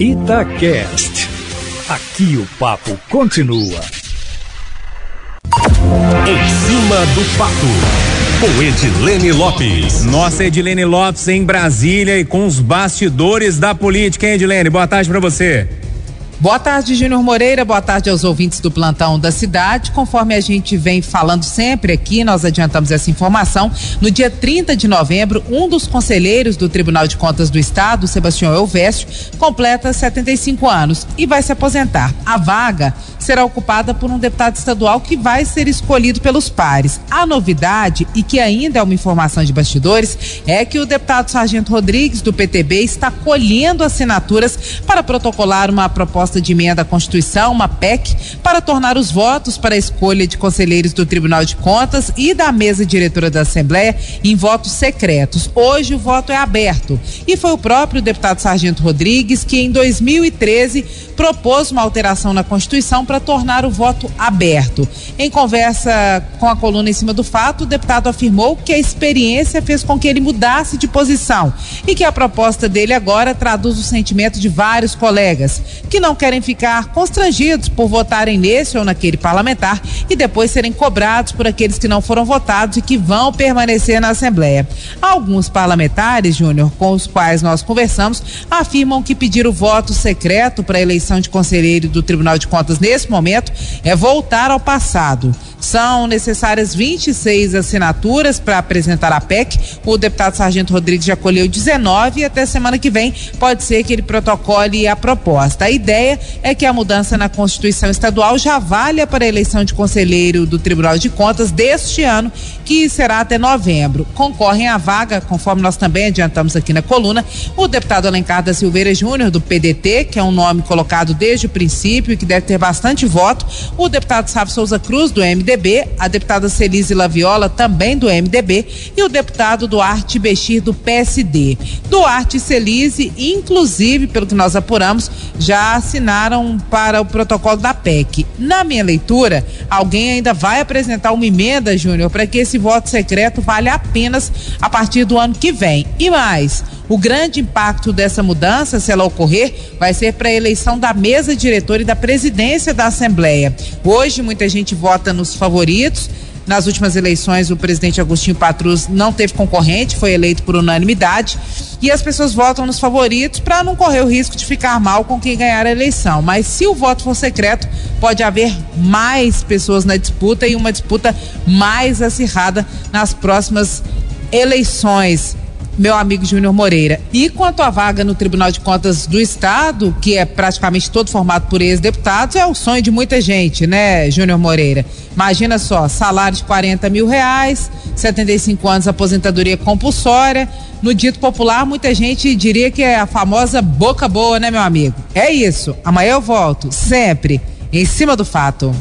Itacast. Aqui o papo continua. Em cima do papo, com Edilene Lopes. Nossa Edilene Lopes em Brasília e com os bastidores da política, hein, Edilene? Boa tarde para você. Boa tarde, Júnior Moreira. Boa tarde aos ouvintes do plantão da cidade. Conforme a gente vem falando sempre aqui, nós adiantamos essa informação. No dia 30 de novembro, um dos conselheiros do Tribunal de Contas do Estado, Sebastião Elvésio, completa 75 anos e vai se aposentar. A vaga será ocupada por um deputado estadual que vai ser escolhido pelos pares. A novidade, e que ainda é uma informação de bastidores, é que o deputado Sargento Rodrigues, do PTB, está colhendo assinaturas para protocolar uma proposta de emenda à Constituição, uma PEC, para tornar os votos para a escolha de conselheiros do Tribunal de Contas e da mesa diretora da Assembleia em votos secretos. Hoje o voto é aberto. E foi o próprio deputado Sargento Rodrigues que, em 2013, propôs uma alteração na Constituição para tornar o voto aberto. Em conversa com a coluna em cima do fato, o deputado afirmou que a experiência fez com que ele mudasse de posição e que a proposta dele agora traduz o sentimento de vários colegas que não querem ficar constrangidos por votarem nesse ou naquele parlamentar e depois serem cobrados por aqueles que não foram votados e que vão permanecer na Assembleia. Alguns parlamentares, Júnior, com os quais nós conversamos, afirmam que pedir o voto secreto para a eleição de conselheiro do Tribunal de Contas nesse nesse momento é voltar ao passado. São necessárias 26 assinaturas para apresentar a PEC. O deputado Sargento Rodrigues já colheu 19 e até semana que vem pode ser que ele protocole a proposta. A ideia é que a mudança na Constituição Estadual já valha para a eleição de conselheiro do Tribunal de Contas deste ano, que será até novembro. Concorrem à vaga, conforme nós também adiantamos aqui na coluna, o deputado Alencar da Silveira Júnior, do PDT, que é um nome colocado desde o princípio e que deve ter bastante voto, o deputado Sávio Souza Cruz, do MDB MDB, a deputada Celise Laviola, também do MDB, e o deputado Duarte Bexir, do PSD. Duarte e Celise, inclusive, pelo que nós apuramos, já assinaram para o protocolo da PEC. Na minha leitura, alguém ainda vai apresentar uma emenda, Júnior, para que esse voto secreto valha apenas a partir do ano que vem. E mais, o grande impacto dessa mudança, se ela ocorrer, vai ser para a eleição da mesa diretora e da presidência da Assembleia. Hoje, muita gente vota nos favoritos. Nas últimas eleições, o presidente Agostinho Patrus não teve concorrente, foi eleito por unanimidade. E as pessoas votam nos favoritos para não correr o risco de ficar mal com quem ganhar a eleição. Mas se o voto for secreto, pode haver mais pessoas na disputa e uma disputa mais acirrada nas próximas eleições meu amigo Júnior Moreira. E quanto à vaga no Tribunal de Contas do Estado, que é praticamente todo formado por ex-deputados, é o sonho de muita gente, né, Júnior Moreira? Imagina só, salário de 40 mil reais, 75 anos aposentadoria compulsória. No dito popular, muita gente diria que é a famosa boca boa, né, meu amigo? É isso. Amanhã eu volto, sempre, em cima do fato.